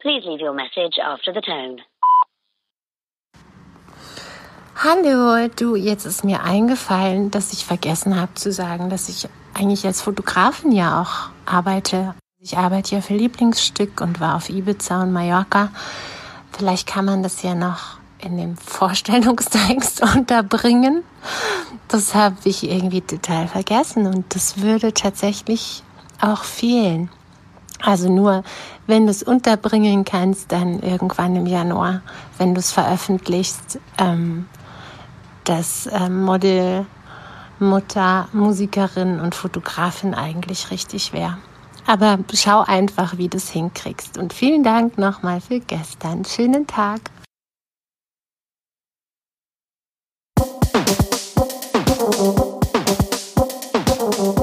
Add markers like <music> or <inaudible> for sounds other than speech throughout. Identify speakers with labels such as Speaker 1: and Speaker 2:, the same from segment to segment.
Speaker 1: Please leave your message after the tone.
Speaker 2: Hallo, du, jetzt ist mir eingefallen, dass ich vergessen habe zu sagen, dass ich eigentlich als Fotografin ja auch arbeite. Ich arbeite ja für Lieblingsstück und war auf Ibiza und Mallorca. Vielleicht kann man das ja noch in dem <laughs> Vorstellungstext unterbringen. Das habe ich irgendwie total vergessen und das würde tatsächlich auch fehlen. Also nur, wenn du es unterbringen kannst, dann irgendwann im Januar, wenn du es veröffentlichst, ähm, dass ähm, Model, Mutter, Musikerin und Fotografin eigentlich richtig wäre. Aber schau einfach, wie du es hinkriegst. Und vielen Dank nochmal für gestern. Schönen Tag.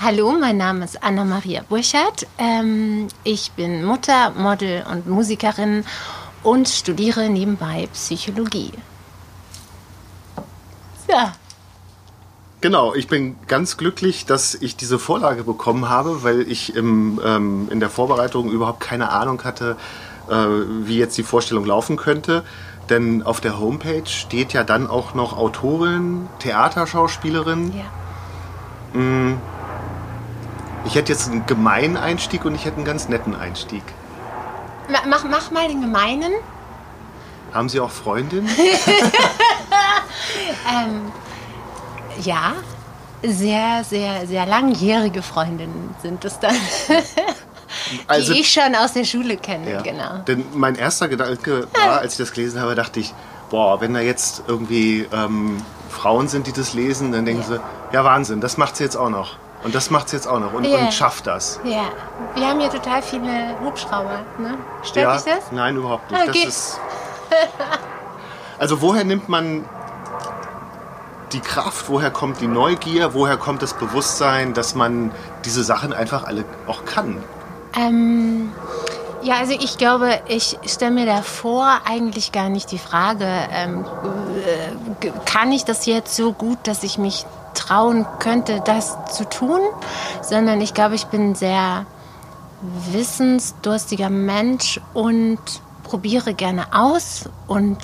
Speaker 2: Hallo, mein Name ist Anna-Maria Burchardt. Ähm, ich bin Mutter, Model und Musikerin und studiere nebenbei Psychologie. Ja.
Speaker 3: Genau, ich bin ganz glücklich, dass ich diese Vorlage bekommen habe, weil ich im, ähm, in der Vorbereitung überhaupt keine Ahnung hatte, äh, wie jetzt die Vorstellung laufen könnte. Denn auf der Homepage steht ja dann auch noch Autorin, Theaterschauspielerin.
Speaker 2: Ja.
Speaker 3: Mm. Ich hätte jetzt einen gemeinen Einstieg und ich hätte einen ganz netten Einstieg.
Speaker 2: Mach, mach mal den gemeinen.
Speaker 3: Haben Sie auch Freundinnen? <laughs>
Speaker 2: ähm, ja, sehr, sehr, sehr langjährige Freundinnen sind es dann. <laughs>
Speaker 3: Also-
Speaker 2: die ich schon aus der Schule kenne,
Speaker 3: Ja.
Speaker 2: genau.
Speaker 3: Denn mein erster Gedanke war, als ich das gelesen habe, dachte ich, boah, wenn da jetzt irgendwie ähm, Frauen sind, die das lesen, dann denken
Speaker 2: Ja.
Speaker 3: sie, ja Wahnsinn, das macht sie jetzt auch noch. Und das macht sie jetzt auch noch und,
Speaker 2: Ja.
Speaker 3: und schafft das.
Speaker 2: Ja, wir haben hier total viele Hubschrauber. Ne? Stört
Speaker 3: ja,
Speaker 2: dich das?
Speaker 3: Nein, überhaupt nicht.
Speaker 2: Okay.
Speaker 3: Das ist also woher nimmt man die Kraft, woher kommt die Neugier, woher kommt das Bewusstsein, dass man diese Sachen einfach alle auch kann?
Speaker 2: Ähm, ja, also ich glaube, ich stelle mir davor eigentlich gar nicht die Frage, ähm, äh, kann ich das jetzt so gut, dass ich mich trauen könnte, das zu tun, sondern ich glaube, ich bin ein sehr wissensdurstiger Mensch und probiere gerne aus und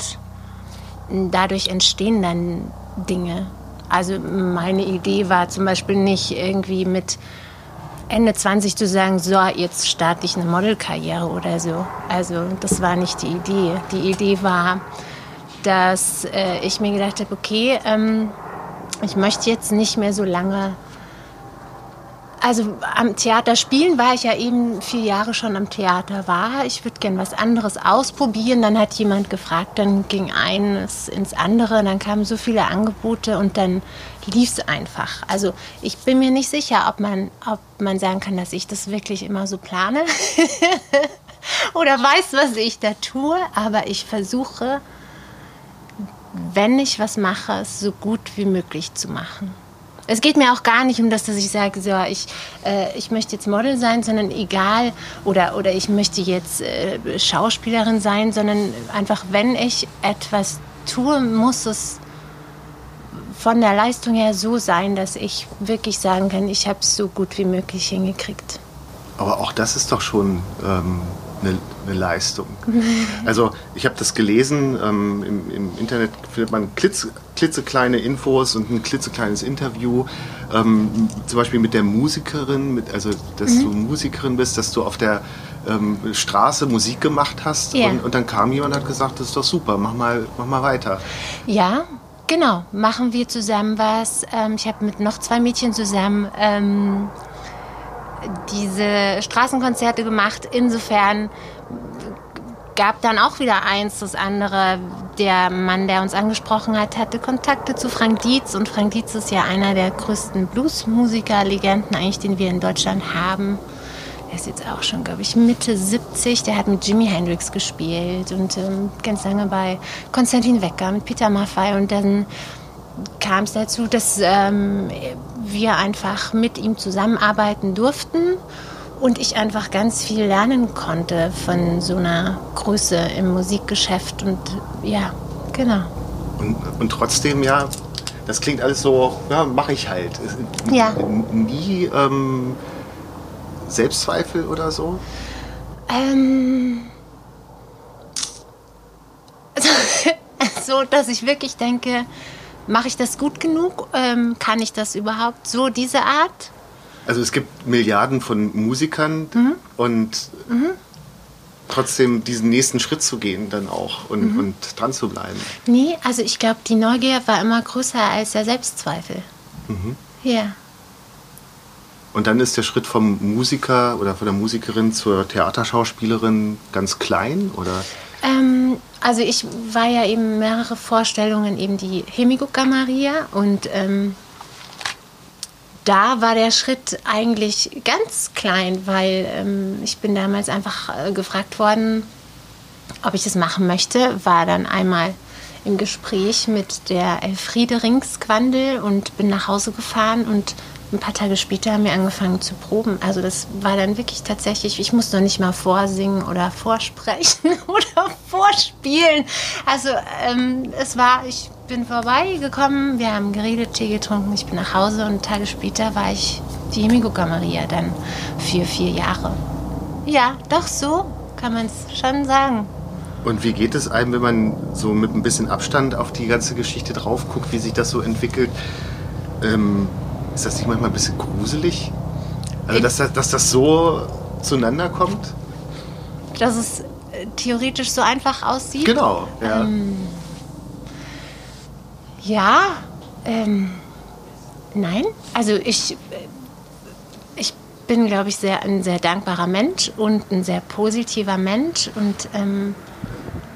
Speaker 2: dadurch entstehen dann Dinge. Also meine Idee war zum Beispiel nicht irgendwie mit Ende 20 zu sagen, so, jetzt starte ich eine Modelkarriere oder so. Also das war nicht die Idee. Die Idee war, dass äh, ich mir gedacht habe, okay, ähm, ich möchte jetzt nicht mehr so lange. Also am Theater spielen war ich ja eben vier Jahre schon am Theater war. Ich würde gern was anderes ausprobieren. Dann hat jemand gefragt, dann ging eines ins andere, dann kamen so viele Angebote und dann lief es einfach. Also ich bin mir nicht sicher, ob man, ob man sagen kann, dass ich das wirklich immer so plane <laughs> oder weiß, was ich da tue. Aber ich versuche, wenn ich was mache, es so gut wie möglich zu machen. Es geht mir auch gar nicht um das, dass ich sage, so, ich, äh, ich möchte jetzt Model sein, sondern egal, oder, oder ich möchte jetzt äh, Schauspielerin sein, sondern einfach, wenn ich etwas tue, muss es von der Leistung her so sein, dass ich wirklich sagen kann, ich habe es so gut wie möglich hingekriegt.
Speaker 3: Aber auch das ist doch schon ähm, eine, eine Leistung. Also ich habe das gelesen, ähm, im, im Internet findet man klitz, klitzekleine Infos und ein klitzekleines Interview, ähm, zum Beispiel mit der Musikerin, mit, also dass du Musikerin bist, dass du auf der ähm, Straße Musik gemacht hast
Speaker 2: Ja.
Speaker 3: und, und dann kam jemand und hat gesagt, das ist doch super, mach mal, mach mal weiter.
Speaker 2: Ja, genau. Machen wir zusammen was. Ähm, ich habe mit noch zwei Mädchen zusammen ähm, diese Straßenkonzerte gemacht. Insofern gab dann auch wieder eins, das andere. Der Mann, der uns angesprochen hat, hatte Kontakte zu Frank Dietz. Und Frank Dietz ist ja einer der größten Bluesmusiker, Legenden eigentlich, den wir in Deutschland haben. Er ist jetzt auch schon, glaube ich, Mitte 70. Der hat mit Jimi Hendrix gespielt und ähm, ganz lange bei Konstantin Wecker, mit Peter Maffay. Und dann kam es dazu, dass ähm, wir einfach mit ihm zusammenarbeiten durften und ich einfach ganz viel lernen konnte von so einer Größe im Musikgeschäft und ja, genau.
Speaker 3: Und, und trotzdem, ja, das klingt alles so, ja, mache ich halt.
Speaker 2: Ja.
Speaker 3: Nie ähm, Selbstzweifel oder so?
Speaker 2: Ähm, <laughs> so, dass ich wirklich denke, mache ich das gut genug? Ähm, kann ich das überhaupt so, diese Art?
Speaker 3: Also es gibt Milliarden von Musikern
Speaker 2: Mhm.
Speaker 3: und trotzdem diesen nächsten Schritt zu gehen dann auch und,
Speaker 2: Mhm.
Speaker 3: und dran zu bleiben.
Speaker 2: Nee, also ich glaube, die Neugier war immer größer als der Selbstzweifel. Ja.
Speaker 3: Und dann ist der Schritt vom Musiker oder von der Musikerin zur Theaterschauspielerin ganz klein oder?
Speaker 2: Ähm, also ich war ja eben mehrere Vorstellungen, eben die Hemigucca Maria und ähm, da war der Schritt eigentlich ganz klein, weil ähm, ich bin damals einfach äh, gefragt worden, ob ich das machen möchte, war dann einmal im Gespräch mit der Elfriede Ringsquandel und bin nach Hause gefahren und ein paar Tage später haben wir angefangen zu proben. Also das war dann wirklich tatsächlich, ich musste noch nicht mal vorsingen oder vorsprechen <laughs> oder vorspielen. Also ähm, es war, ich bin vorbeigekommen, wir haben geredet, Tee getrunken, ich bin nach Hause und Tage später war ich die Hemigucca Maria dann für vier Jahre. Ja, doch so kann man es schon sagen.
Speaker 3: Und wie geht es einem, wenn man so mit ein bisschen Abstand auf die ganze Geschichte drauf guckt, wie sich das so entwickelt? Ähm, ist das nicht manchmal ein bisschen gruselig? Also, dass das, dass das so zueinander kommt?
Speaker 2: Dass es äh, theoretisch so einfach aussieht.
Speaker 3: Genau, ja.
Speaker 2: Ähm, Ja, ähm, nein. Also ich, äh, ich bin, glaube ich, sehr, ein sehr dankbarer Mensch und ein sehr positiver Mensch und ähm,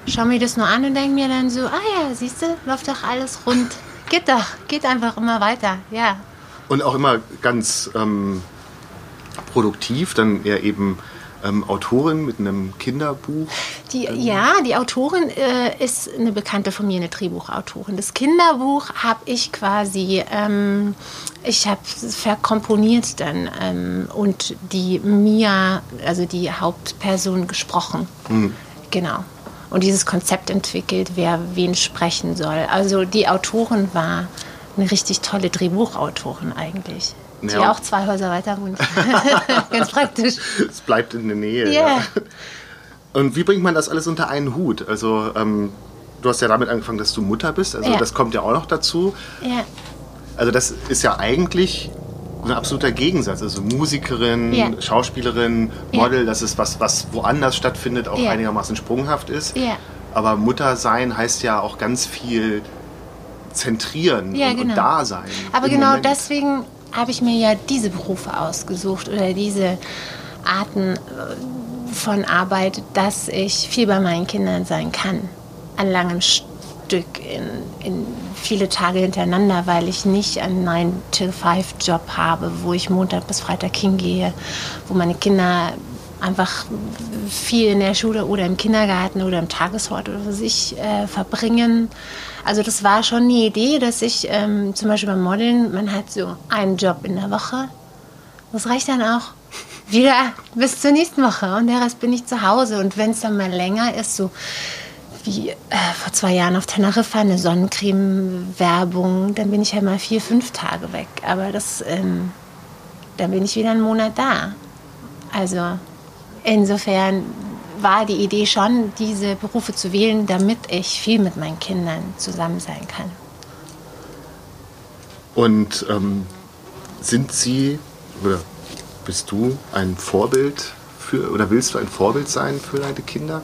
Speaker 2: schaue mir das nur an und denke mir dann so, ah ja, siehst du, läuft doch alles rund. Geht doch, geht einfach immer weiter, ja.
Speaker 3: Und auch immer ganz ähm, produktiv, dann ja eben ähm, Autorin mit einem Kinderbuch.
Speaker 2: Die, ja, die Autorin äh, ist eine Bekannte von mir, eine Drehbuchautorin. Das Kinderbuch habe ich quasi, ähm, ich habe es verkomponiert dann ähm, und die Mia, also die Hauptperson, gesprochen. Genau. Und dieses Konzept entwickelt, wer wen sprechen soll. Also die Autorin war eine richtig tolle Drehbuchautorin eigentlich. Die
Speaker 3: Ja.
Speaker 2: auch zwei Häuser weiter wohnt. <laughs> Ganz praktisch.
Speaker 3: Es bleibt in der Nähe.
Speaker 2: Ja.
Speaker 3: Ja. Und wie bringt man das alles unter einen Hut? Also, ähm, du hast ja damit angefangen, dass du Mutter bist. Also,
Speaker 2: Ja.
Speaker 3: das kommt ja auch noch dazu.
Speaker 2: Ja.
Speaker 3: Also, das ist ja eigentlich ein absoluter Gegensatz. Also, Musikerin,
Speaker 2: Ja.
Speaker 3: Schauspielerin. Model, das ist was, was woanders stattfindet, auch einigermaßen sprunghaft ist.
Speaker 2: Ja.
Speaker 3: Aber Mutter sein heißt ja auch ganz viel zentrieren
Speaker 2: Ja,
Speaker 3: und,
Speaker 2: genau.
Speaker 3: und da sein.
Speaker 2: Aber genau
Speaker 3: Moment.
Speaker 2: deswegen habe ich mir ja diese Berufe ausgesucht oder diese Arten äh, von Arbeit, dass ich viel bei meinen Kindern sein kann. An langem Stück, in, in viele Tage hintereinander, weil ich nicht einen 9-to-5-Job habe, wo ich Montag bis Freitag hingehe, wo meine Kinder einfach viel in der Schule oder im Kindergarten oder im Tageshort oder was ich äh, verbringen. Also das war schon eine Idee, dass ich ähm, zum Beispiel beim Modeln, man hat so einen Job in der Woche. Das reicht dann auch wieder bis zur nächsten Woche und der Rest bin ich zu Hause. Und wenn es dann mal länger ist, so wie äh, vor zwei Jahren auf Teneriffa, eine Sonnencreme-Werbung, dann bin ich halt mal vier, fünf Tage weg. Aber das, ähm, dann bin ich wieder einen Monat da. Also insofern war die Idee schon, diese Berufe zu wählen, damit ich viel mit meinen Kindern zusammen sein kann.
Speaker 3: Und ähm, sind Sie oder bist du ein Vorbild für oder willst du ein Vorbild sein für deine Kinder?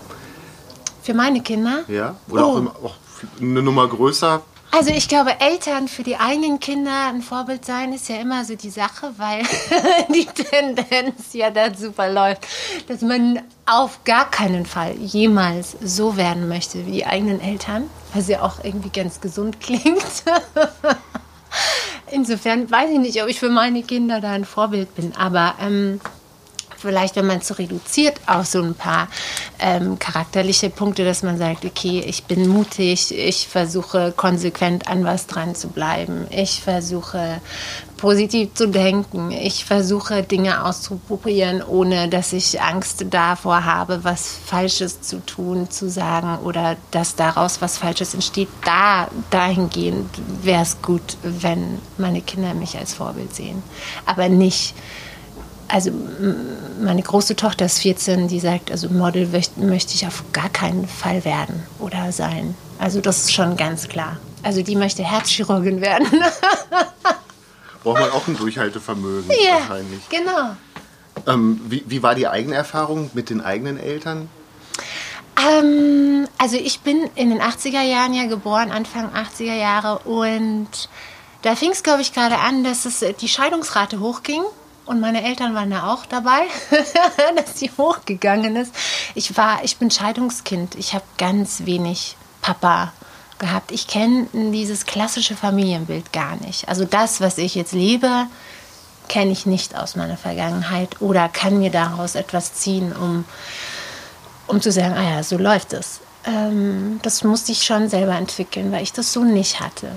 Speaker 2: Für meine Kinder?
Speaker 3: Ja? Oder auch,
Speaker 2: Oh.
Speaker 3: immer, auch eine Nummer größer?
Speaker 2: Also ich glaube, Eltern für die eigenen Kinder ein Vorbild sein ist ja immer so die Sache, weil <laughs> die Tendenz ja dazu verläuft, dass man auf gar keinen Fall jemals so werden möchte wie die eigenen Eltern, was ja auch irgendwie ganz gesund <laughs> klingt. Insofern weiß ich nicht, ob ich für meine Kinder da ein Vorbild bin, aber ähm, vielleicht, wenn man es so reduziert auf so ein paar ähm, charakterliche Punkte, dass man sagt, okay, ich bin mutig, ich versuche konsequent an was dran zu bleiben, ich versuche positiv zu denken. Ich versuche Dinge auszuprobieren, ohne dass ich Angst davor habe, was Falsches zu tun, zu sagen oder dass daraus was Falsches entsteht. Da dahingehend wäre es gut, wenn meine Kinder mich als Vorbild sehen. Aber nicht also meine große Tochter ist 14, die sagt, also Model möchte ich auf gar keinen Fall werden oder sein. Also das ist schon ganz klar. Also die möchte Herzchirurgin werden. <laughs>
Speaker 3: braucht man auch ein Durchhaltevermögen
Speaker 2: ja,
Speaker 3: wahrscheinlich.
Speaker 2: Genau.
Speaker 3: Ähm, wie, wie war die eigene Erfahrung mit den eigenen Eltern?
Speaker 2: Ähm, also ich bin in den 80er Jahren ja geboren, Anfang 80er Jahre und da fing es, glaube ich, gerade an, dass es, die Scheidungsrate hochging. Und meine Eltern waren da auch dabei, <laughs> dass sie hochgegangen ist. Ich war, ich bin Scheidungskind. Ich habe ganz wenig Papa gehabt. Ich kenne dieses klassische Familienbild gar nicht. Also das, was ich jetzt lebe, kenne ich nicht aus meiner Vergangenheit oder kann mir daraus etwas ziehen, um, um zu sagen, ah ja, so läuft es. Ähm, das musste ich schon selber entwickeln, weil ich das so nicht hatte.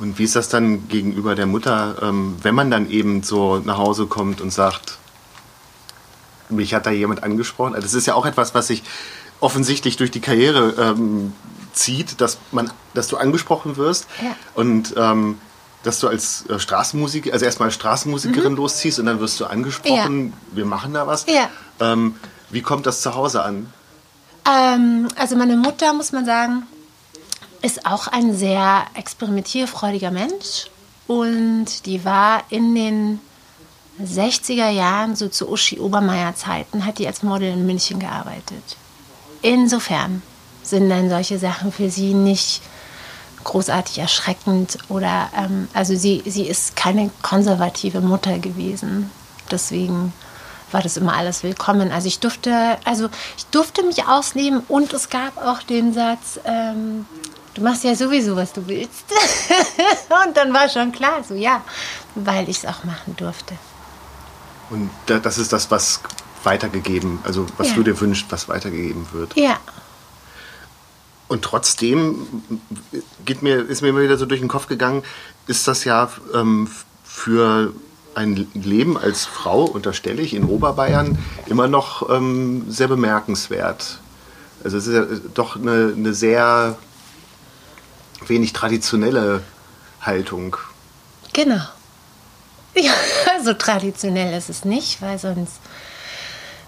Speaker 3: Und wie ist das dann gegenüber der Mutter, ähm, wenn man dann eben so nach Hause kommt und sagt, mich hat da jemand angesprochen? Also das ist ja auch etwas, was sich offensichtlich durch die Karriere ähm, zieht, dass, man, dass du angesprochen wirst ja. und ähm, dass du als äh, Straßenmusikerin, also erstmal als Straßenmusikerin mhm. losziehst und dann wirst du angesprochen, ja. wir machen da was.
Speaker 2: Ja.
Speaker 3: Ähm, wie kommt das zu Hause an?
Speaker 2: Ähm, also meine Mutter, muss man sagen, ist auch ein sehr experimentierfreudiger Mensch und die war in den 60er Jahren, so zu Uschi Obermeier Zeiten, hat die als Model in München gearbeitet. Insofern sind dann solche Sachen für sie nicht großartig erschreckend oder ähm, also sie, sie ist keine konservative Mutter gewesen. Deswegen war das immer alles willkommen. Also ich durfte, also ich durfte mich ausleben und es gab auch den Satz, ähm, du machst ja sowieso, was du willst. <laughs> und dann war schon klar, so ja, weil ich es auch machen durfte.
Speaker 3: Und das ist das, was weitergegeben, also was ja. du dir wünschst, was weitergegeben wird.
Speaker 2: Ja,
Speaker 3: und trotzdem geht mir, ist mir immer wieder so durch den Kopf gegangen, ist das ja ähm, für ein Leben als Frau, unterstelle ich, in Oberbayern immer noch ähm, sehr bemerkenswert. Also es ist ja doch eine, eine sehr wenig traditionelle Haltung.
Speaker 2: Genau. <laughs> Ja, so traditionell ist es nicht, weil sonst.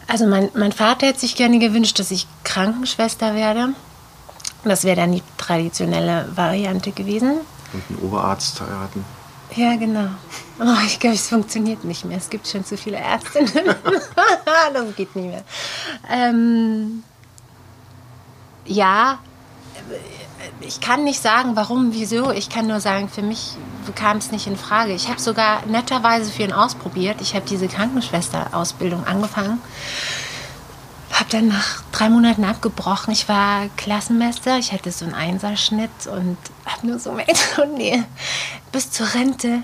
Speaker 2: Also mein, mein Vater hätte sich gerne gewünscht, dass ich Krankenschwester werde. Das wäre dann die traditionelle Variante gewesen.
Speaker 3: Und einen Oberarzt heiraten.
Speaker 2: Ja, genau. Oh, ich glaube, es funktioniert nicht mehr. Es gibt schon zu viele Ärztinnen. <laughs> das geht nicht mehr. Ähm, ja, ich kann nicht sagen, warum, wieso. Ich kann nur sagen, für mich kam es nicht in Frage. Ich habe sogar netterweise für ihn ausprobiert. Ich habe diese Krankenschwester-Ausbildung angefangen habe dann nach drei Monaten abgebrochen. Ich war Klassenmeister, ich hatte so einen Einserschnitt und habe nur so gemerkt, oh nee, bis zur Rente,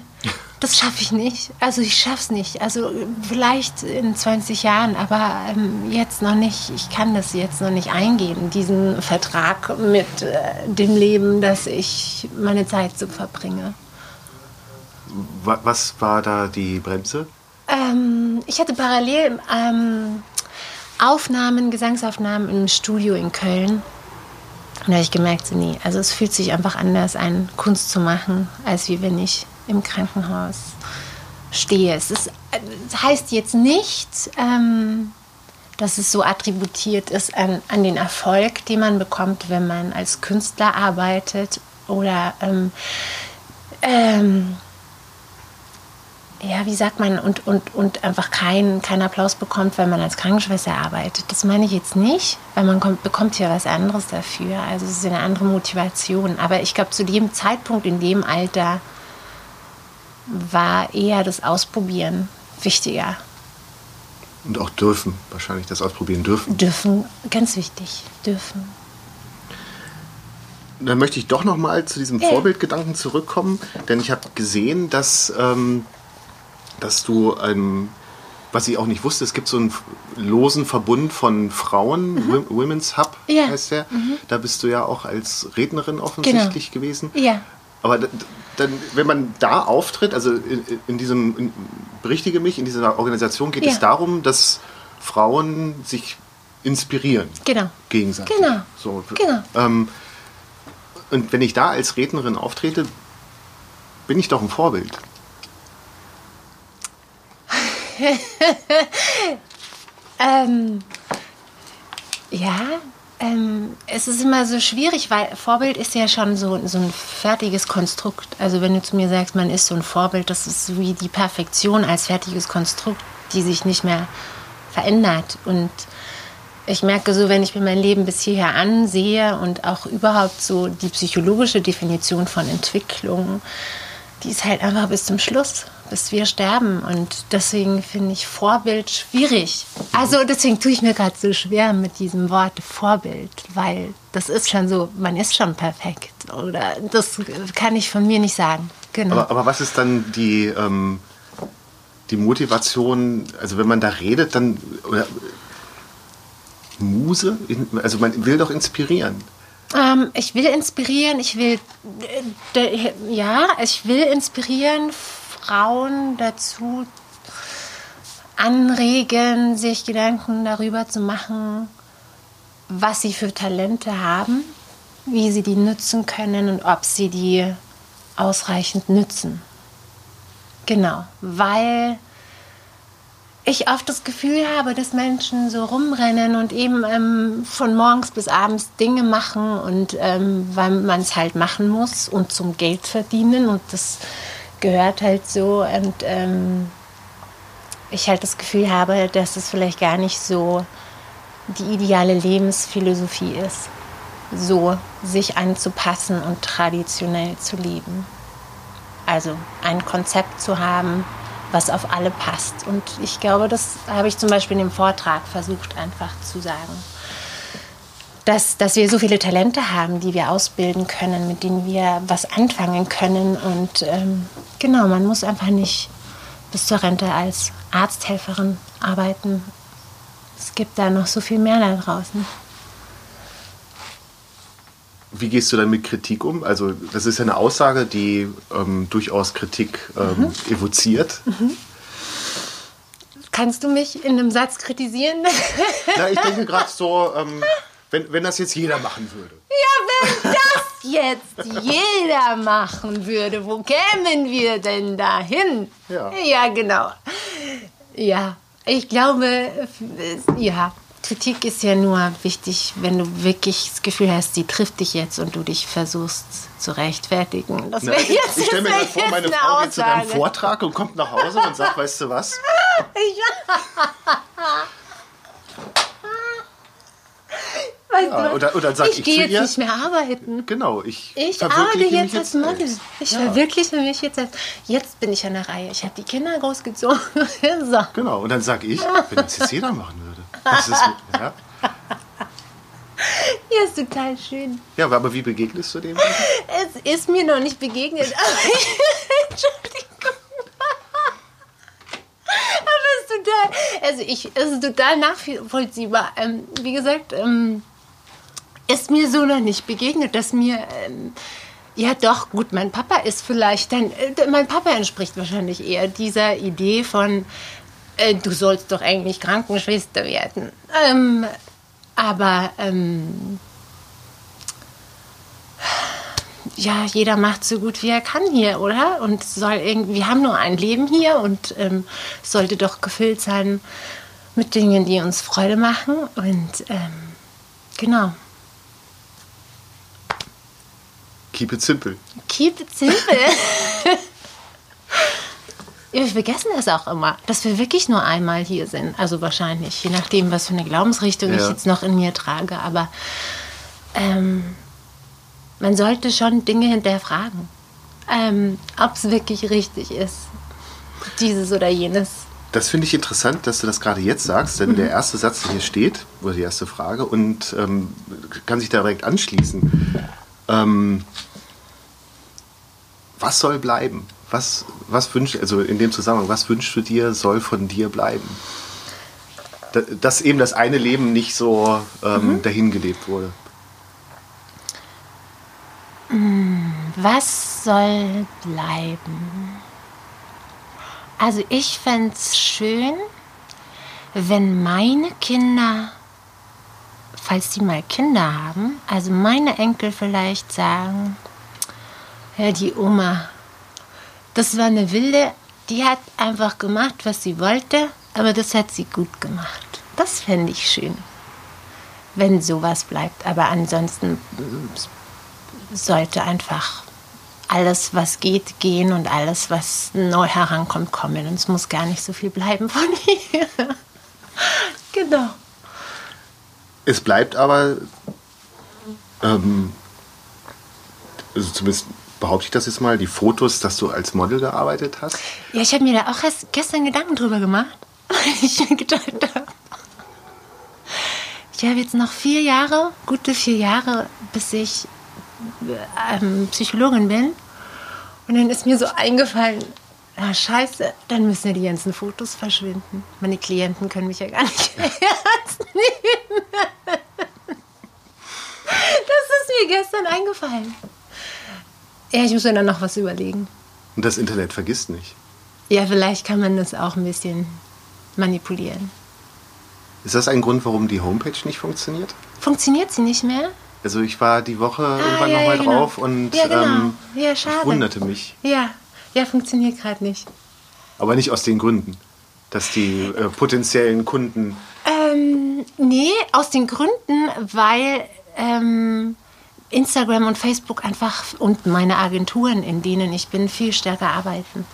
Speaker 2: das schaffe ich nicht. Also ich schaffe es nicht. Also vielleicht in 20 Jahren, aber ähm, jetzt noch nicht. Ich kann das jetzt noch nicht eingehen, diesen Vertrag mit äh, dem Leben, dass ich meine Zeit so verbringe.
Speaker 3: Was war da die Bremse?
Speaker 2: Ähm, ich hatte parallel ähm, Aufnahmen, Gesangsaufnahmen im Studio in Köln. Und da habe ich gemerkt, so nee, also es fühlt sich einfach anders an, Kunst zu machen, als wie wenn ich im Krankenhaus stehe. Es ist, das heißt jetzt nicht, ähm, dass es so attributiert ist an, an den Erfolg, den man bekommt, wenn man als Künstler arbeitet oder ähm, ähm, ja, wie sagt man, und, und, und einfach keinen kein Applaus bekommt, wenn man als Krankenschwester arbeitet. Das meine ich jetzt nicht, weil man kommt, bekommt ja was anderes dafür. Also es ist eine andere Motivation. Aber ich glaube, zu dem Zeitpunkt, in dem Alter, war eher das Ausprobieren wichtiger.
Speaker 3: Und auch dürfen, wahrscheinlich das Ausprobieren dürfen.
Speaker 2: Dürfen, ganz wichtig, dürfen.
Speaker 3: Dann möchte ich doch noch mal zu diesem ja. Vorbildgedanken zurückkommen, denn ich habe gesehen, dass ähm, dass du ähm, was ich auch nicht wusste, es gibt so einen losen Verbund von Frauen, mhm. Women's Hub ja. heißt der. Mhm. Da bist du ja auch als Rednerin offensichtlich genau. gewesen.
Speaker 2: Ja.
Speaker 3: Aber dann, wenn man da auftritt, also in, in diesem, in, berichtige mich, in dieser Organisation geht ja. es darum, dass Frauen sich inspirieren.
Speaker 2: Genau.
Speaker 3: Gegenseitig.
Speaker 2: Genau.
Speaker 3: So,
Speaker 2: genau.
Speaker 3: Ähm, und wenn ich da als Rednerin auftrete, bin ich doch ein Vorbild. <laughs>
Speaker 2: ähm, ja, ähm, es ist immer so schwierig, weil Vorbild ist ja schon so, so ein fertiges Konstrukt. Also wenn du zu mir sagst, man ist so ein Vorbild, das ist wie die Perfektion als fertiges Konstrukt, die sich nicht mehr verändert. Und ich merke so, wenn ich mir mein Leben bis hierher ansehe und auch überhaupt so die psychologische Definition von Entwicklung, die ist halt einfach bis zum Schluss, bis wir sterben. Und deswegen finde ich Vorbild schwierig. Also deswegen tue ich mir gerade so schwer mit diesem Wort Vorbild, weil das ist schon so, man ist schon perfekt. Oder das kann ich von mir nicht sagen. Genau.
Speaker 3: Aber, aber was ist dann die, ähm, die Motivation, also wenn man da redet, dann, oder Muse? Also man will doch inspirieren.
Speaker 2: Ähm, ich will inspirieren, ich will, äh, ja, ich will inspirieren, Frauen dazu anregen, sich Gedanken darüber zu machen, was sie für Talente haben, wie sie die nutzen können und ob sie die ausreichend nützen. Genau, weil ich oft das Gefühl habe, dass Menschen so rumrennen und eben ähm, von morgens bis abends Dinge machen und ähm, weil man es halt machen muss und zum Geld verdienen und das gehört halt so und ähm, ich halt das Gefühl habe, dass es vielleicht gar nicht so die ideale Lebensphilosophie ist, so sich anzupassen und traditionell zu leben. Also ein Konzept zu haben, was auf alle passt. Und ich glaube, das habe ich zum Beispiel in dem Vortrag versucht einfach zu sagen. Dass, dass wir so viele Talente haben, die wir ausbilden können, mit denen wir was anfangen können. Und ähm, genau, man muss einfach nicht bis zur Rente als Arzthelferin arbeiten. Es gibt da noch so viel mehr da draußen.
Speaker 3: Wie gehst du dann mit Kritik um? Also das ist ja eine Aussage, die ähm, durchaus Kritik ähm, mhm. evoziert. Mhm.
Speaker 2: Kannst du mich in einem Satz kritisieren?
Speaker 3: Na, ich denke gerade so, ähm, wenn, wenn das jetzt jeder machen würde.
Speaker 2: Ja, wenn das jetzt jeder machen würde, wo kämen wir denn dahin?
Speaker 3: Ja,
Speaker 2: ja genau. Ja, ich glaube, ja. Kritik ist ja nur wichtig, wenn du wirklich das Gefühl hast, sie trifft dich jetzt und du dich versuchst zu rechtfertigen.
Speaker 3: Das Na, ich, jetzt, ich stelle mir gerade vor, meine Frau Aussage. geht zu deinem Vortrag und kommt nach Hause und sagt, weißt du was? <laughs>
Speaker 2: Weißt ja,
Speaker 3: oder, oder sag ich,
Speaker 2: ich gehe jetzt ihr, nicht mehr arbeiten.
Speaker 3: Genau, ich,
Speaker 2: ich arbeite jetzt als Model. Ich ja. verwirkliche mich jetzt als. Jetzt bin ich an der Reihe. Ich habe die Kinder großgezogen. <laughs> so.
Speaker 3: Genau, und dann sage ich, wenn das jetzt jeder machen würde. Das ist, ja. <laughs>
Speaker 2: Ja, ist total schön.
Speaker 3: Ja, aber wie begegnest du dem?
Speaker 2: Es ist mir noch nicht begegnet. <laughs> Entschuldigung. Aber es ist total, also ich, es ist total nachvollziehbar. Ähm, wie gesagt, ähm, ist mir so noch nicht begegnet, dass mir, ähm, ja doch, gut, mein Papa ist vielleicht dann, äh, mein Papa entspricht wahrscheinlich eher dieser Idee von, äh, du sollst doch eigentlich Krankenschwester werden. Ähm, aber ähm, ja, jeder macht so gut wie er kann hier, oder? Und soll irgendwie, wir haben nur ein Leben hier und ähm, sollte doch gefüllt sein mit Dingen, die uns Freude machen. Und ähm, genau.
Speaker 3: Keep it simple.
Speaker 2: Keep it simple. <laughs> Wir vergessen das auch immer, dass wir wirklich nur einmal hier sind. Also wahrscheinlich, je nachdem, was für eine Glaubensrichtung ja. ich jetzt noch in mir trage. Aber ähm, man sollte schon Dinge hinterfragen, ähm, ob es wirklich richtig ist, dieses oder jenes.
Speaker 3: Das finde ich interessant, dass du das gerade jetzt sagst, denn mhm. der erste Satz, der hier steht, oder die erste Frage, und ähm, kann sich direkt anschließen. Ähm, was soll bleiben? was, was wünschst, also in dem Zusammenhang, was wünschst du dir, soll von dir bleiben? Da- Dass eben das eine Leben nicht so ähm, dahingelebt wurde.
Speaker 2: Was soll bleiben? Also ich fände es schön, wenn meine Kinder, falls die mal Kinder haben, also meine Enkel vielleicht sagen, ja, die Oma, das war eine Wilde, die hat einfach gemacht, was sie wollte, aber das hat sie gut gemacht. Das fände ich schön, wenn sowas bleibt. Aber ansonsten sollte einfach alles, was geht, gehen und alles, was neu herankommt, kommen. Und es muss gar nicht so viel bleiben von <laughs> hier. genau.
Speaker 3: Es bleibt aber, ähm, also zumindest behaupte ich das jetzt mal, die Fotos, dass du als Model gearbeitet hast.
Speaker 2: Ja, ich habe mir da auch erst gestern Gedanken drüber gemacht, <laughs> weil ich gedacht habe, ich habe jetzt noch vier Jahre, gute vier Jahre, bis ich ähm, Psychologin bin. Und dann ist mir so eingefallen, ah, scheiße, dann müssen ja die ganzen Fotos verschwinden. Meine Klienten können mich ja gar nicht <laughs> ernst nehmen. <laughs> Das ist mir gestern eingefallen. Ja, ich muss mir dann noch was überlegen.
Speaker 3: Und das Internet vergisst nicht.
Speaker 2: Ja, vielleicht kann man das auch ein bisschen manipulieren.
Speaker 3: Ist das ein Grund, warum die Homepage nicht funktioniert?
Speaker 2: Funktioniert sie nicht mehr?
Speaker 3: Also ich war die Woche irgendwann
Speaker 2: Ah, ja,
Speaker 3: nochmal
Speaker 2: ja, genau.
Speaker 3: drauf und
Speaker 2: Ja, genau.
Speaker 3: ähm,
Speaker 2: Ja,
Speaker 3: ich wunderte mich.
Speaker 2: Ja, ja, funktioniert gerade nicht.
Speaker 3: Aber nicht aus den Gründen, dass die äh, potenziellen Kunden
Speaker 2: Ähm, nee, aus den Gründen, weil ähm, Instagram und Facebook einfach und meine Agenturen, in denen ich bin, viel stärker arbeiten.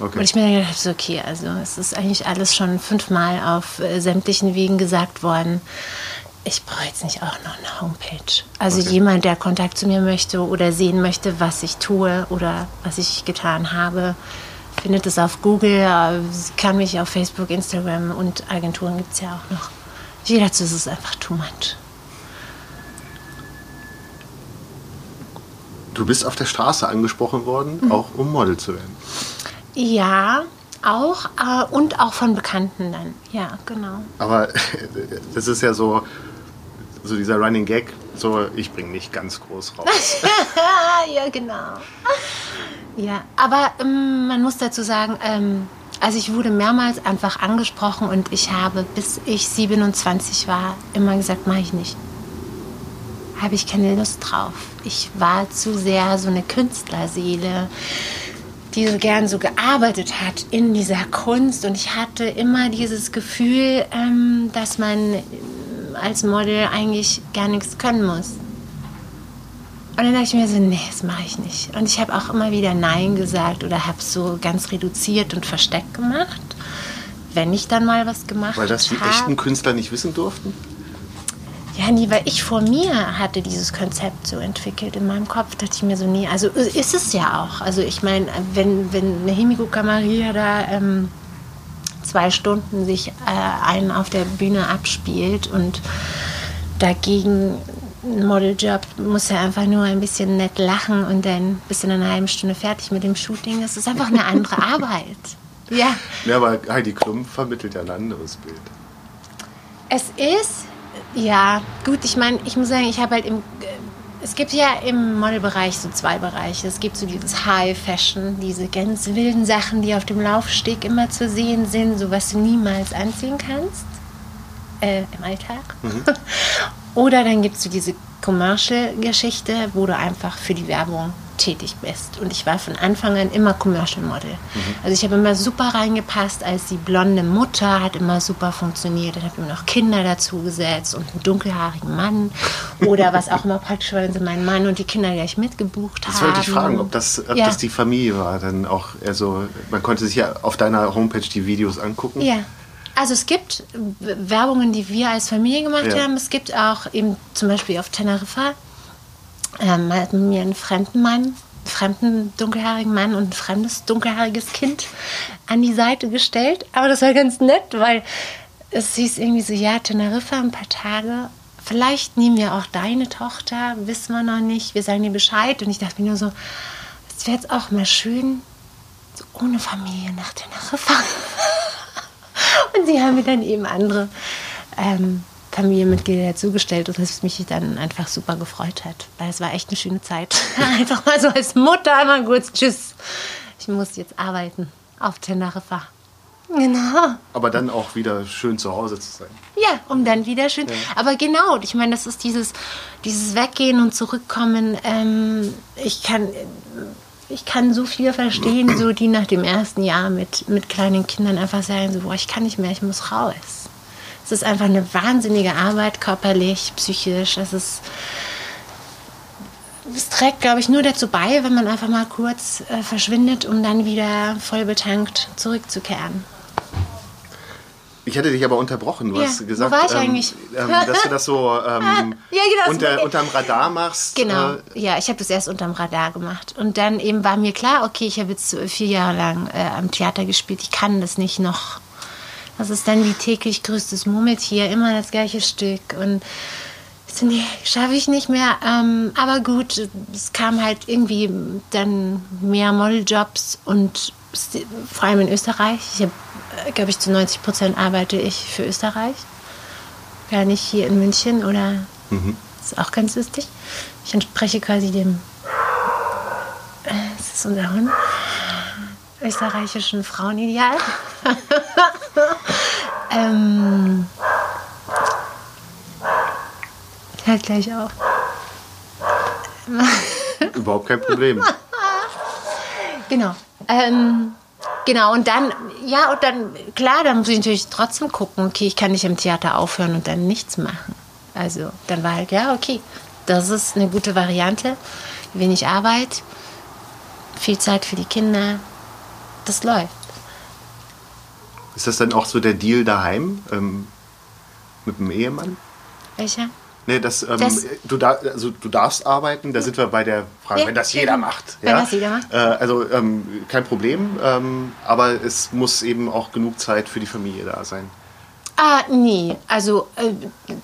Speaker 3: Okay.
Speaker 2: Und ich mir gedacht, so, okay, also es ist eigentlich alles schon fünfmal auf äh, sämtlichen Wegen gesagt worden. Ich brauche jetzt nicht auch noch eine Homepage. Also
Speaker 3: Okay.
Speaker 2: jemand, der Kontakt zu mir möchte oder sehen möchte, was ich tue oder was ich getan habe, findet es auf Google, äh, kann mich auf Facebook, Instagram und Agenturen gibt es ja auch noch. Ich dazu ist es einfach too much.
Speaker 3: Du bist auf der Straße angesprochen worden,
Speaker 2: Mhm.
Speaker 3: auch um Model zu werden.
Speaker 2: Ja, auch äh, und auch von Bekannten dann. Ja, genau.
Speaker 3: Aber <laughs> das ist ja so, so dieser Running Gag, so ich bringe nicht ganz groß raus. <laughs>
Speaker 2: ja, genau. Ja, aber ähm, man muss dazu sagen, ähm, also ich wurde mehrmals einfach angesprochen und ich habe, bis ich 27 war, immer gesagt, mache ich nicht. Habe ich keine Lust drauf. Ich war zu sehr so eine Künstlerseele, die so gern so gearbeitet hat in dieser Kunst. Und ich hatte immer dieses Gefühl, ähm, dass man ähm, als Model eigentlich gar nichts können muss. Und dann dachte ich mir so, nee, das mache ich nicht. Und ich habe auch immer wieder Nein gesagt oder habe so ganz reduziert und versteckt gemacht, wenn ich dann mal was gemacht
Speaker 3: Weil das die
Speaker 2: habe.
Speaker 3: echten Künstler nicht wissen durften.
Speaker 2: Ja, nee, weil ich vor mir hatte dieses Konzept so entwickelt in meinem Kopf, dachte ich mir so, nee, also ist es ja auch. Also ich meine, wenn, wenn eine Himiko Kamaria da ähm, zwei Stunden sich äh, einen auf der Bühne abspielt und dagegen ein Modeljob muss er einfach nur ein bisschen nett lachen und dann bist du in einer halben Stunde fertig mit dem Shooting. Das ist einfach eine andere <laughs> Arbeit. Ja.
Speaker 3: Ja, aber Heidi Klum vermittelt ja ein anderes Bild.
Speaker 2: Es ist, ja, gut, ich meine, ich muss sagen, ich habe halt im, es gibt ja im Modelbereich so zwei Bereiche. Es gibt so dieses High Fashion, diese ganz wilden Sachen, die auf dem Laufsteg immer zu sehen sind, so was du niemals anziehen kannst äh, im Alltag. <laughs> Oder dann gibt es so diese Commercial-Geschichte, wo du einfach für die Werbung tätig bist. Und ich war von Anfang an immer Commercial Model. Also ich habe immer super reingepasst als die blonde Mutter, hat immer super funktioniert. Dann habe ich noch Kinder dazu gesetzt und einen dunkelhaarigen Mann. <laughs> Oder was auch immer praktisch war, wenn sie meinen Mann und die Kinder gleich mitgebucht
Speaker 3: Das
Speaker 2: haben.
Speaker 3: wollte ich fragen, ob das, ob
Speaker 2: ja.
Speaker 3: das die Familie war. Dann auch, also man konnte sich ja auf deiner Homepage die Videos angucken.
Speaker 2: Ja. Also es gibt Werbungen, die wir als Familie gemacht
Speaker 3: Ja.
Speaker 2: haben. Es gibt auch eben zum Beispiel auf Teneriffa ähm, hat mir einen fremden Mann, einen fremden dunkelhaarigen Mann und ein fremdes dunkelhaariges Kind an die Seite gestellt. Aber das war ganz nett, weil es hieß irgendwie so, ja, Teneriffa, ein paar Tage. Vielleicht nehmen wir auch deine Tochter, wissen wir noch nicht. Wir sagen dir Bescheid. Und ich dachte mir nur so, es wäre jetzt auch mal schön, so ohne Familie nach Teneriffa. <laughs> und sie haben mir dann eben andere ähm, Familienmitglieder dazugestellt und das mich dann einfach super gefreut hat. Weil es war echt eine schöne Zeit. <laughs> einfach mal so als Mutter einmal kurz Tschüss. Ich muss jetzt arbeiten auf Teneriffa. Genau.
Speaker 3: Aber dann auch wieder schön zu Hause zu sein.
Speaker 2: Ja, um dann wieder schön. Ja. Aber genau, ich meine, das ist dieses, dieses Weggehen und Zurückkommen. Ähm, ich kann. Ich kann so viel verstehen, so die nach dem ersten Jahr mit, mit kleinen Kindern einfach sagen, so, boah, ich kann nicht mehr, ich muss raus. Es ist einfach eine wahnsinnige Arbeit, körperlich, psychisch. Es ist, es trägt, glaube ich, nur dazu bei, wenn man einfach mal kurz äh, verschwindet, um dann wieder voll betankt zurückzukehren.
Speaker 3: Ich hätte dich aber unterbrochen. Du
Speaker 2: ja,
Speaker 3: hast gesagt,
Speaker 2: wo war ich ähm, eigentlich?
Speaker 3: Ähm, dass du das so <laughs> ähm, ja, genau, unter, unterm Radar machst.
Speaker 2: Genau, äh, ja, ich habe das erst unterm Radar gemacht. Und dann eben war mir klar, okay, ich habe jetzt vier Jahre lang äh, am Theater gespielt, ich kann das nicht noch. Das ist dann wie täglich größtes Murmeltier, immer das gleiche Stück. Und so, nee, schaffe ich nicht mehr. Ähm, aber gut, es kam halt irgendwie dann mehr Modeljobs und vor allem in Österreich. Ich äh, glaube ich, zu 90 Prozent arbeite ich für Österreich. Gar nicht hier in München oder. Mhm. ist auch ganz lustig. Ich entspreche quasi dem. Äh, das ist unser Hund. Österreichischen Frauenideal. <laughs> ähm, hört gleich auf. <laughs>
Speaker 3: Überhaupt kein Problem. <laughs>
Speaker 2: genau. Ähm, genau, und dann, ja, und dann, klar, dann muss ich natürlich trotzdem gucken, okay, ich kann nicht im Theater aufhören und dann nichts machen. Also, dann war halt, ja, okay, das ist eine gute Variante. Wenig Arbeit, viel Zeit für die Kinder, das läuft.
Speaker 3: Ist das dann auch so der Deal daheim ähm, mit dem Ehemann?
Speaker 2: Welcher?
Speaker 3: Nee, das, ähm, das, du, da, also, du darfst arbeiten, da sind wir bei der Frage, ja, wenn das jeder macht. Wenn ja? das jeder macht. Äh, also ähm, kein Problem, ähm, aber es muss eben auch genug Zeit für die Familie da sein.
Speaker 2: Ah, nee, also äh,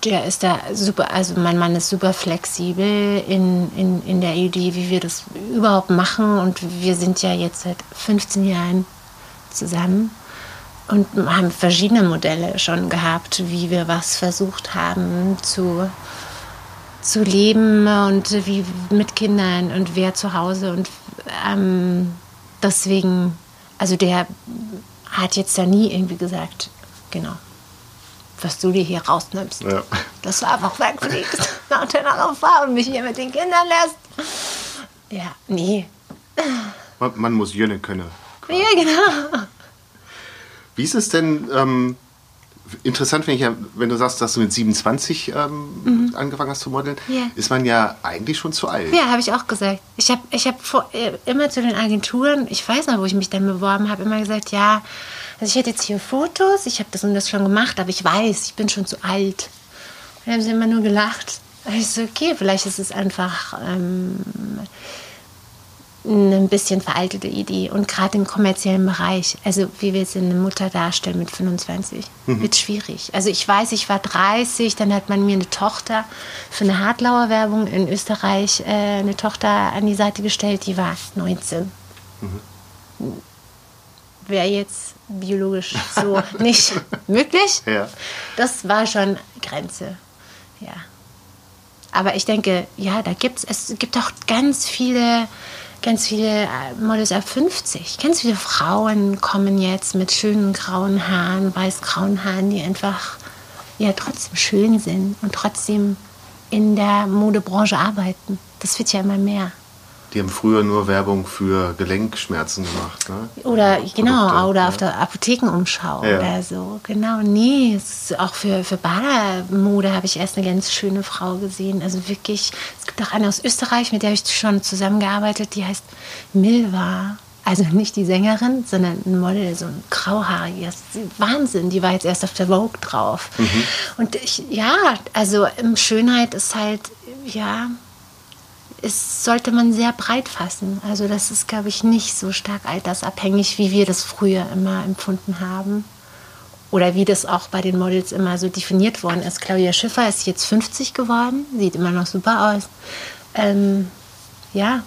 Speaker 2: der ist da super, also mein Mann ist super flexibel in, in, in der Idee, wie wir das überhaupt machen und wir sind ja jetzt seit 15 Jahren zusammen und haben verschiedene Modelle schon gehabt, wie wir was versucht haben zu, zu leben und wie mit Kindern und wer zu Hause. Und ähm, deswegen, also der hat jetzt da nie irgendwie gesagt, genau, was du dir hier rausnimmst, ja. dass du einfach wegfliegst nach Teneriffa und mich hier mit den Kindern lässt. Ja, nee.
Speaker 3: Man, man muss Jönne können.
Speaker 2: Quasi. Ja, genau.
Speaker 3: Wie ist es denn, ähm, interessant finde ich ja, wenn du sagst, dass du mit 27 ähm, mhm. angefangen hast zu modeln, yeah. ist man ja eigentlich schon zu alt.
Speaker 2: Ja, habe ich auch gesagt. Ich habe ich hab äh, immer zu den Agenturen, ich weiß noch, wo ich mich dann beworben habe, immer gesagt, ja, also ich hätte jetzt hier Fotos, ich habe das und das schon gemacht, aber ich weiß, ich bin schon zu alt. Und dann haben sie immer nur gelacht. Und ich so, okay, vielleicht ist es einfach... Ähm, eine bisschen veraltete Idee. Und gerade im kommerziellen Bereich, also wie wir es in eine Mutter darstellen mit 25, mhm. wird schwierig. Also ich weiß, ich war 30, dann hat man mir eine Tochter für eine Hartlauer Werbung in Österreich, äh, eine Tochter an die Seite gestellt, die war 19. Mhm. Wäre jetzt biologisch so <laughs> nicht möglich. Ja. Das war schon Grenze. Ja. Aber ich denke, ja, da gibt es, es gibt auch ganz viele ganz viele äh, Models ab 50. Ganz viele Frauen kommen jetzt mit schönen grauen Haaren, weiß-grauen Haaren, die einfach ja trotzdem schön sind und trotzdem in der Modebranche arbeiten. Das wird ja immer mehr.
Speaker 3: Die haben früher nur Werbung für Gelenkschmerzen gemacht, ne?
Speaker 2: Oder genau, Produkte, oder ja. auf der Apothekenumschau ja. oder so. Genau, nee, auch für, für Badermode habe ich erst eine ganz schöne Frau gesehen. Also wirklich, es gibt auch eine aus Österreich, mit der ich schon zusammengearbeitet, die heißt Milva. Also nicht die Sängerin, sondern ein Model, so ein grauhaariges. Wahnsinn, die war jetzt erst auf der Vogue drauf. Mhm. Und ich, ja, also Schönheit ist halt, ja, ist, sollte man sehr breit fassen. Also das ist, glaube ich, nicht so stark altersabhängig, wie wir das früher immer empfunden haben. Oder wie das auch bei den Models immer so definiert worden ist. Claudia Schiffer ist jetzt 50 geworden, sieht immer noch super aus. Ähm, ja,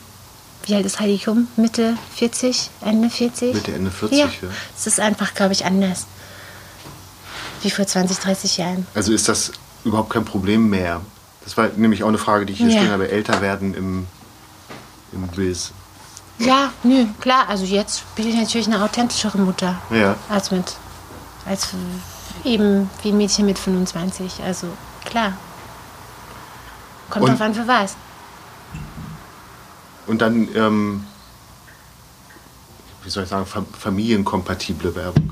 Speaker 2: wie alt ist Heidi Klum? Mitte 40, Ende 40?
Speaker 3: Mitte, Ende 40,
Speaker 2: ja.
Speaker 3: ja.
Speaker 2: Es ist einfach, glaube ich, anders. Wie vor 20, 30 Jahren.
Speaker 3: Also ist das überhaupt kein Problem mehr? Das war nämlich auch eine Frage, die ich hier
Speaker 2: Ja.
Speaker 3: stehen habe. Älter werden im, im Biz.
Speaker 2: Ja, nö, klar. Also jetzt bin ich natürlich eine authentischere Mutter.
Speaker 3: Ja.
Speaker 2: Als mit, als eben wie ein Mädchen mit 25. Also klar. Kommt
Speaker 3: Und-
Speaker 2: drauf an, für was.
Speaker 3: Und dann, ähm, wie soll ich sagen, fam- familienkompatible Werbung.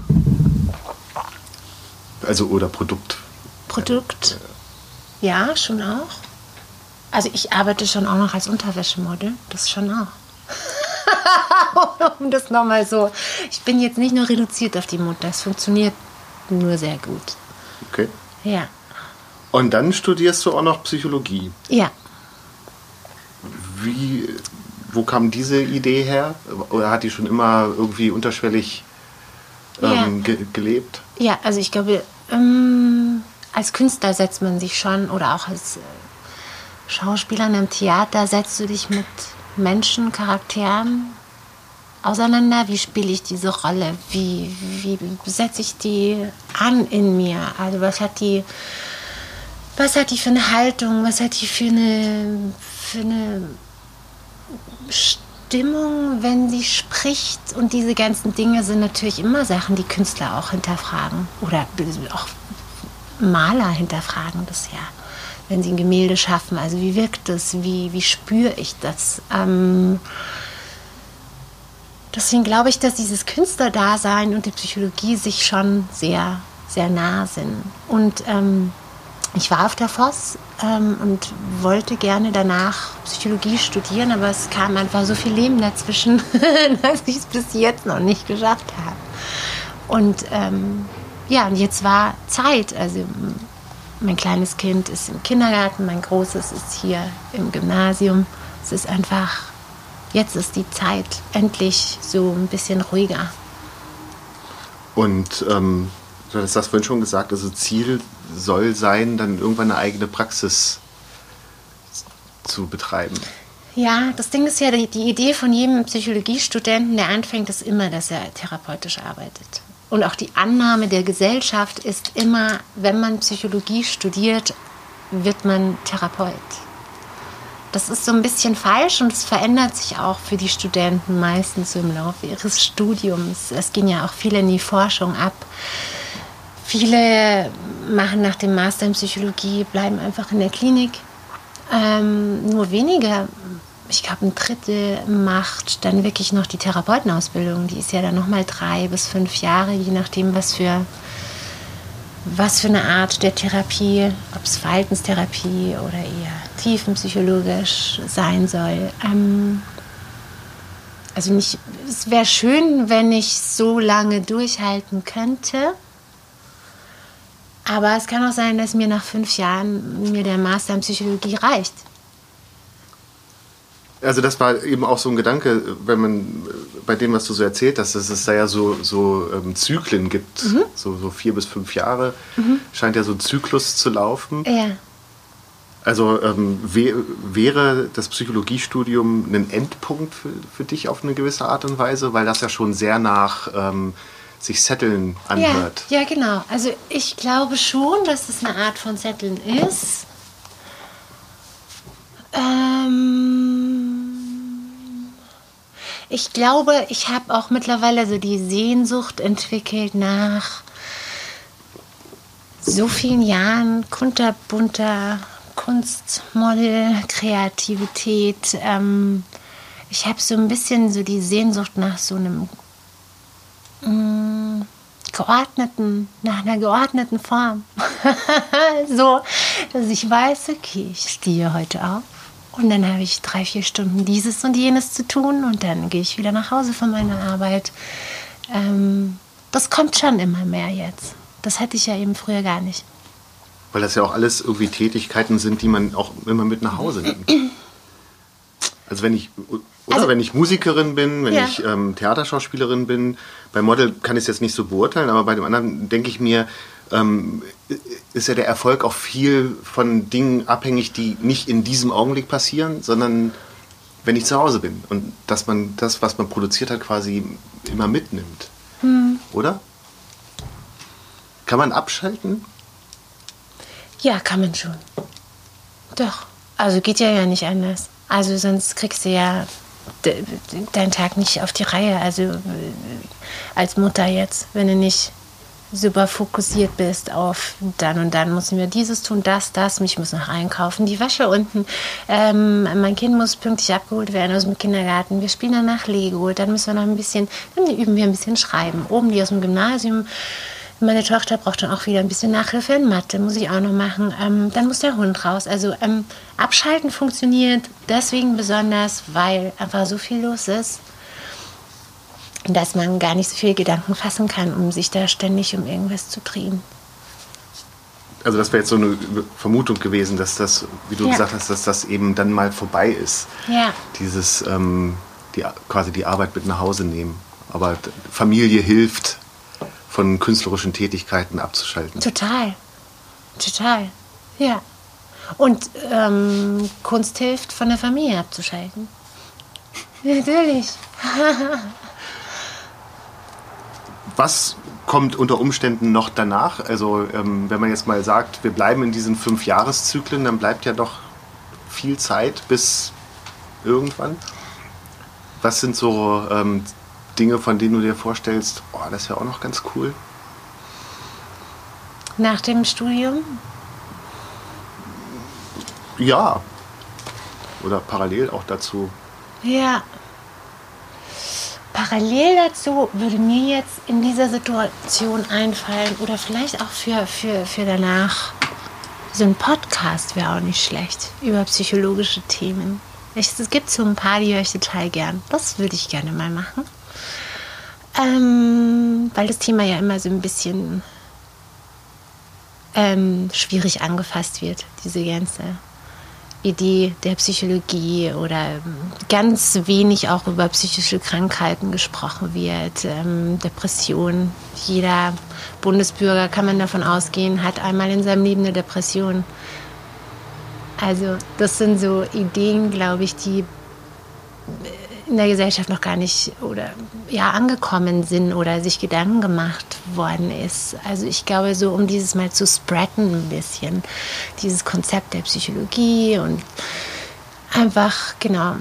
Speaker 3: Also oder Produkt.
Speaker 2: Produkt. Ja, schon auch. Also ich arbeite schon auch noch als Unterwäschemodel. Das schon auch. <laughs> um das nochmal so. Ich bin jetzt nicht nur reduziert auf die Mutter. Es funktioniert nur sehr gut.
Speaker 3: Okay.
Speaker 2: Ja.
Speaker 3: Und dann studierst du auch noch Psychologie.
Speaker 2: Ja.
Speaker 3: Wie, wo kam diese Idee her? Oder hat die schon immer irgendwie unterschwellig ähm,
Speaker 2: Ja.
Speaker 3: ge gelebt?
Speaker 2: Ja, also ich glaube, ähm, als Künstler setzt man sich schon oder auch als äh, Schauspieler in einem Theater setzt du dich mit Menschen, Charakteren auseinander. Wie spiele ich diese Rolle? Wie, wie setze ich die an in mir? Also was hat die, was hat die für eine Haltung? Was hat die für eine, für eine Stimmung, wenn sie spricht. Und diese ganzen Dinge sind natürlich immer Sachen, die Künstler auch hinterfragen. Oder auch Maler hinterfragen das ja. Wenn sie ein Gemälde schaffen, also wie wirkt das, wie, wie spüre ich das? Ähm, deswegen glaube ich, dass dieses Künstlerdasein und die Psychologie sich schon sehr, sehr nah sind. Und ähm, ich war auf der Voss ähm, und wollte gerne danach Psychologie studieren, aber es kam einfach so viel Leben dazwischen, <laughs> dass ich es bis jetzt noch nicht geschafft habe. Und ähm, ja, und jetzt war Zeit. Also mein kleines Kind ist im Kindergarten, mein großes ist hier im Gymnasium. Es ist einfach, jetzt ist die Zeit endlich so ein bisschen ruhiger.
Speaker 3: Und ähm, du hast das vorhin schon gesagt, also Ziel soll sein, dann irgendwann eine eigene Praxis zu betreiben.
Speaker 2: Ja, das Ding ist ja, die, die Idee von jedem Psychologiestudenten, der anfängt, ist immer, dass er therapeutisch arbeitet. Und auch die Annahme der Gesellschaft ist immer, wenn man Psychologie studiert, wird man Therapeut. Das ist so ein bisschen falsch und es verändert sich auch für die Studenten meistens im Laufe ihres Studiums. Es ging ja auch viel in die Forschung ab. Viele machen nach dem Master in Psychologie, bleiben einfach in der Klinik. Ähm, nur wenige, ich glaube ein Drittel, macht dann wirklich noch die Therapeutenausbildung. Die ist ja dann nochmal drei bis fünf Jahre, je nachdem, was für, was für eine Art der Therapie, ob es Verhaltenstherapie oder eher tiefenpsychologisch sein soll. Ähm, also nicht, es wäre schön, wenn ich so lange durchhalten könnte. Aber es kann auch sein, dass mir nach fünf Jahren mir der Master in Psychologie reicht.
Speaker 3: Also das war eben auch so ein Gedanke, wenn man äh, bei dem, was du so erzählt hast, dass es da ja so, so ähm, Zyklen gibt, so, so vier bis fünf Jahre, scheint ja so ein Zyklus zu laufen.
Speaker 2: Ja.
Speaker 3: Also ähm, wär, wäre das Psychologiestudium ein Endpunkt für, für dich auf eine gewisse Art und Weise, weil das ja schon sehr nach ähm, sich Setteln
Speaker 2: Ja,
Speaker 3: anhört.
Speaker 2: ja, genau. Also ich glaube schon, dass es eine Art von Zetteln ist. Ähm, ich glaube, ich habe auch mittlerweile so die Sehnsucht entwickelt nach so vielen Jahren kunterbunter Kunstmodel, Kreativität. Ähm, ich habe so ein bisschen so die Sehnsucht nach so einem mm, geordneten, nach einer geordneten Form. <laughs> so, dass ich weiß, okay, ich stehe heute auf und dann habe ich drei, vier Stunden dieses und jenes zu tun und dann gehe ich wieder nach Hause von meiner Arbeit. Ähm, das kommt schon immer mehr jetzt. Das hatte ich ja eben früher gar nicht.
Speaker 3: Weil das ja auch alles irgendwie Tätigkeiten sind, die man auch immer mit nach Hause nimmt. Also wenn ich oder
Speaker 2: Also-
Speaker 3: wenn ich Musikerin bin, wenn
Speaker 2: Ja.
Speaker 3: ich ähm, Theaterschauspielerin bin, bei Model kann ich es jetzt nicht so beurteilen, aber bei dem anderen denke ich mir, ähm, ist ja der Erfolg auch viel von Dingen abhängig, die nicht in diesem Augenblick passieren, sondern wenn ich zu Hause bin und dass man das, was man produziert hat, quasi immer mitnimmt. Oder? Kann man abschalten?
Speaker 2: Ja, kann man schon. Doch. Also geht ja ja nicht anders. Also sonst kriegst du ja de- de- deinen Tag nicht auf die Reihe. Also äh, als Mutter jetzt, wenn du nicht super fokussiert bist auf dann und dann müssen wir dieses tun, das, das, ich muss noch einkaufen, die Wäsche unten, ähm, mein Kind muss pünktlich abgeholt werden aus dem Kindergarten, wir spielen danach Lego, dann müssen wir noch ein bisschen, dann üben wir ein bisschen schreiben. Oben die aus dem Gymnasium, meine Tochter braucht dann auch wieder ein bisschen Nachhilfe in Mathe, muss ich auch noch machen. Ähm, dann muss der Hund raus. Also ähm, Abschalten funktioniert deswegen besonders, weil einfach so viel los ist, dass man gar nicht so viele Gedanken fassen kann, um sich da ständig um irgendwas zu drehen.
Speaker 3: Also das wäre jetzt so eine Vermutung gewesen, dass das, wie du
Speaker 2: Ja.
Speaker 3: gesagt hast, dass das eben dann mal vorbei ist.
Speaker 2: Ja.
Speaker 3: Dieses ähm, die, quasi die Arbeit mit nach Hause nehmen. Aber Familie hilft, von künstlerischen Tätigkeiten abzuschalten.
Speaker 2: Total. Total. Ja. Und ähm, Kunst hilft, von der Familie abzuschalten. <laughs> Natürlich. <laughs>
Speaker 3: Was kommt unter Umständen noch danach? Also ähm, wenn man jetzt mal sagt, wir bleiben in diesen fünf Jahreszyklen, dann bleibt ja doch viel Zeit bis irgendwann. Was sind so ähm, Dinge, von denen du dir vorstellst, oh, das wäre auch noch ganz cool?
Speaker 2: Nach dem Studium
Speaker 3: Ja. Oder parallel auch dazu.
Speaker 2: Ja. Parallel dazu würde mir jetzt in dieser Situation einfallen oder vielleicht auch für, für, für danach so ein Podcast wäre auch nicht schlecht über psychologische Themen. Es gibt so ein paar, die höre ich total gern. Das würde ich gerne mal machen. Ähm, weil das Thema ja immer so ein bisschen ähm, schwierig angefasst wird, diese ganze Idee der Psychologie oder ähm, ganz wenig auch über psychische Krankheiten gesprochen wird. Ähm, Depression. Jeder Bundesbürger, kann man davon ausgehen, hat einmal in seinem Leben eine Depression. Also das sind so Ideen, glaube ich, die in der Gesellschaft noch gar nicht oder ja angekommen sind oder sich Gedanken gemacht worden ist. Also ich glaube, so um dieses mal zu spreaden ein bisschen, dieses Konzept der Psychologie und einfach, genau.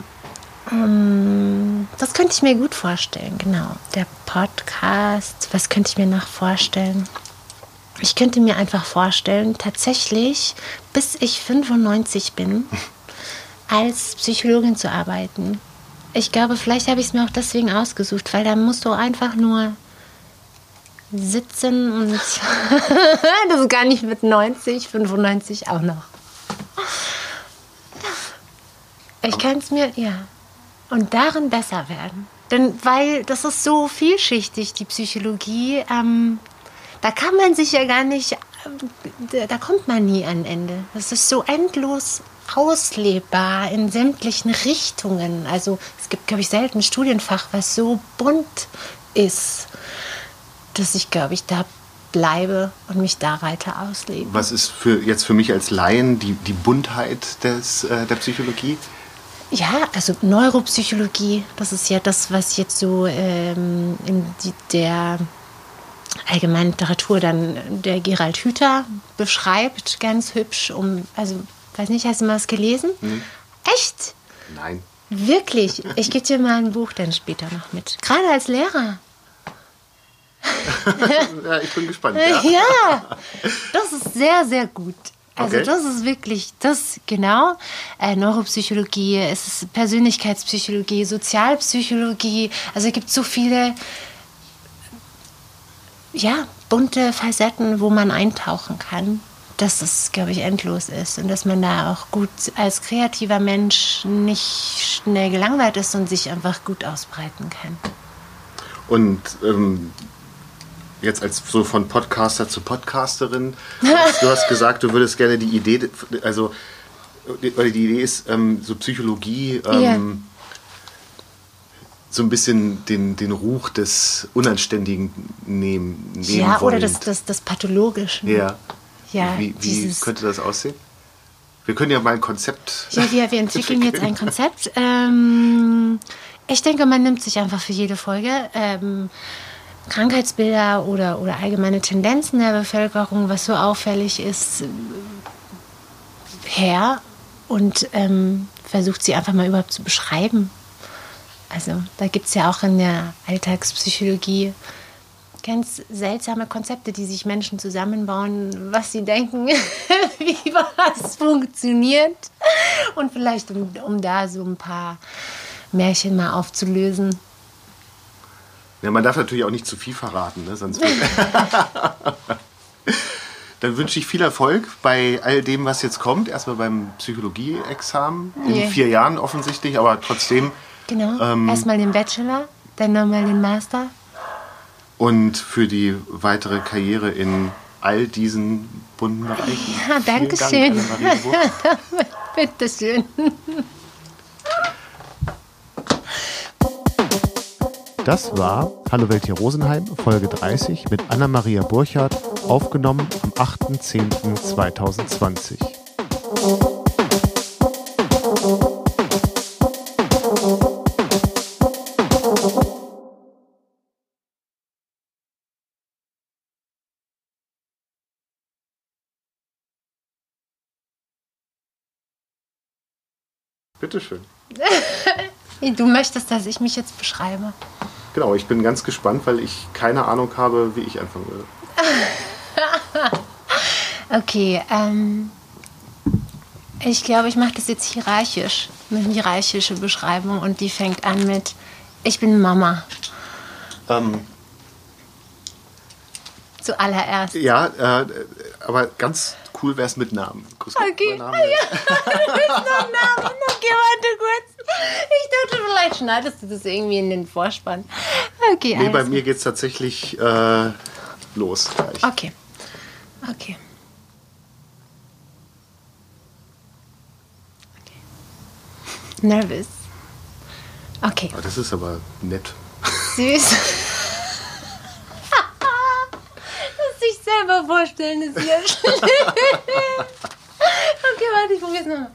Speaker 2: ähm, Das könnte ich mir gut vorstellen, genau. Der Podcast, was könnte ich mir noch vorstellen? Ich könnte mir einfach vorstellen, tatsächlich, bis ich 95 bin, <laughs> als Psychologin zu arbeiten. Ich glaube, vielleicht habe ich es mir auch deswegen ausgesucht, weil da musst du einfach nur sitzen und <laughs> das gar nicht mit 90, 95 auch noch. Ich kann es mir, ja. Und darin besser werden. Denn weil das ist so vielschichtig, die Psychologie, ähm, da kann man sich ja gar nicht, äh, da kommt man nie an Ende. Das ist so endlos auslebbar in sämtlichen Richtungen. Also es gibt, glaube ich, selten ein Studienfach, was so bunt ist, dass ich, glaube ich, da bleibe und mich da weiter auslebe.
Speaker 3: Was ist für jetzt für mich als Laien die, die Buntheit des, äh, der Psychologie?
Speaker 2: Ja, also Neuropsychologie, das ist ja das, was jetzt so ähm, in die, der allgemeinen Literatur dann der Gerald Hüther beschreibt, ganz hübsch. Um, also, weiß nicht, hast du mal was gelesen? Echt?
Speaker 3: Nein.
Speaker 2: Wirklich? Ich gebe dir mal ein Buch dann später noch mit. Gerade als Lehrer. <laughs>
Speaker 3: Ja, ich bin gespannt. Ja. <laughs>
Speaker 2: Ja, das ist sehr, sehr gut. Also
Speaker 3: Okay.
Speaker 2: das ist wirklich, das genau, äh, Neuropsychologie, es ist Persönlichkeitspsychologie, Sozialpsychologie, also es gibt so viele, ja, bunte Facetten, wo man eintauchen kann, dass es, glaube ich, endlos ist und dass man da auch gut als kreativer Mensch nicht schnell gelangweilt ist und sich einfach gut ausbreiten kann.
Speaker 3: Und ähm, jetzt als so von Podcaster zu Podcasterin, du <laughs> hast, gesagt, du würdest gerne die Idee, also die, oder die Idee ist, ähm, so Psychologie ähm,
Speaker 2: Ja.
Speaker 3: so ein bisschen den, den Ruch des Unanständigen nehmen, nehmen
Speaker 2: Ja, oder
Speaker 3: wollend.
Speaker 2: das, das, das Pathologischen.
Speaker 3: Ja.
Speaker 2: Ja,
Speaker 3: wie wie könnte das aussehen? Wir können ja mal ein Konzept.
Speaker 2: Ja, wir, wir <laughs> entwickeln jetzt ein Konzept. Ähm, ich denke, man nimmt sich einfach für jede Folge ähm, Krankheitsbilder oder, oder allgemeine Tendenzen der Bevölkerung, was so auffällig ist, her und ähm, versucht sie einfach mal überhaupt zu beschreiben. Also da gibt es ja auch in der Alltagspsychologie ganz seltsame Konzepte, die sich Menschen zusammenbauen, was sie denken, <laughs> wie was funktioniert. Und vielleicht, um, um da so ein paar Märchen mal aufzulösen.
Speaker 3: Ja, man darf natürlich auch nicht zu viel verraten, ne? sonst <laughs> Dann wünsche ich viel Erfolg bei all dem, was jetzt kommt. Erstmal beim Psychologie-Examen in
Speaker 2: Yeah.
Speaker 3: vier Jahren offensichtlich, aber trotzdem.
Speaker 2: Genau.
Speaker 3: Ähm,
Speaker 2: Erstmal den Bachelor, dann nochmal den Master.
Speaker 3: Und für die weitere Karriere in all diesen bunten Bereichen.
Speaker 2: Ja, danke
Speaker 3: Dank,
Speaker 2: schön.
Speaker 3: Burg. <laughs>
Speaker 2: Bitteschön.
Speaker 3: Das war Hallo Welt hier Rosenheim, Folge 30 mit Anna-Maria Burchardt, aufgenommen am 8.10.2020. Bitteschön. <laughs>
Speaker 2: Du möchtest, dass ich mich jetzt beschreibe.
Speaker 3: Genau, ich bin ganz gespannt, weil ich keine Ahnung habe, wie ich anfangen würde. <laughs>
Speaker 2: Okay, ähm, ich glaube, ich mache das jetzt hierarchisch. Eine hierarchische Beschreibung und die fängt an mit Ich bin Mama.
Speaker 3: Ähm,
Speaker 2: Zuallererst.
Speaker 3: ja, äh, aber ganz cool wäre es mit Namen. Grüß Gott,
Speaker 2: Okay.
Speaker 3: mein <laughs> Name.
Speaker 2: Namen. Okay, warte kurz. Ich dachte, vielleicht schneidest du das irgendwie in den Vorspann. Okay,
Speaker 3: Nee, bei mir geht es tatsächlich äh, los gleich.
Speaker 2: Okay. Okay. okay. Nervös. Okay,
Speaker 3: Oh, das ist aber nett.
Speaker 2: süß. <laughs> das sich selber vorstellen ist ja schlimm. okay, warte, ich probier's nochmal.